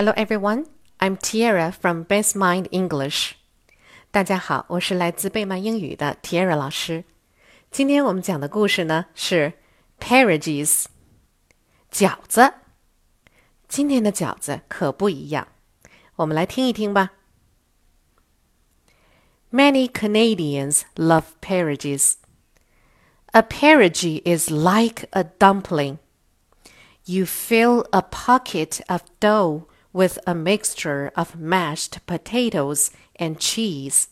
Hello everyone, I'm Tierra from Best Mind English. 大家好，我是来自贝曼英语的 Tiara 老师。今天我们讲的故事呢是 Perogies 饺子。今天的饺子可不一样，我们来听一听吧。Many Canadians love perogies. A perogy is like a dumpling. You fill a pocket of dough with a mixture of mashed potatoes and cheese.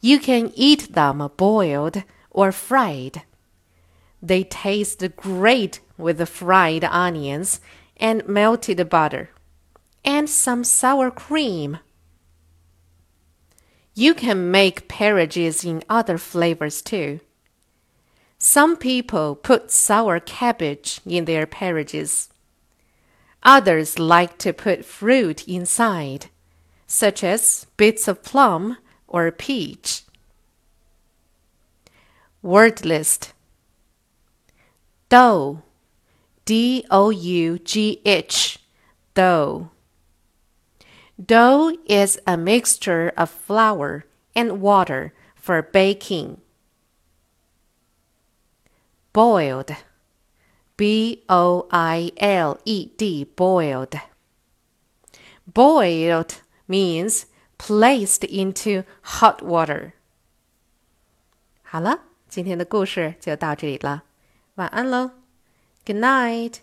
You can eat them boiled or fried. They taste great with the fried onions and melted butter, and some sour cream. You can make perogies in other flavors too. Some people put sour cabbage in their perogies. Others like to put fruit inside, such as bits of plum or peach. Word list. Dough. D O U G H. Dough. Dough is a mixture of flour and water for baking. Boiled B O I L E D boiled. Boiled means placed into hot water. 好了，今天的故事就到这里了，晚安喽，Good night。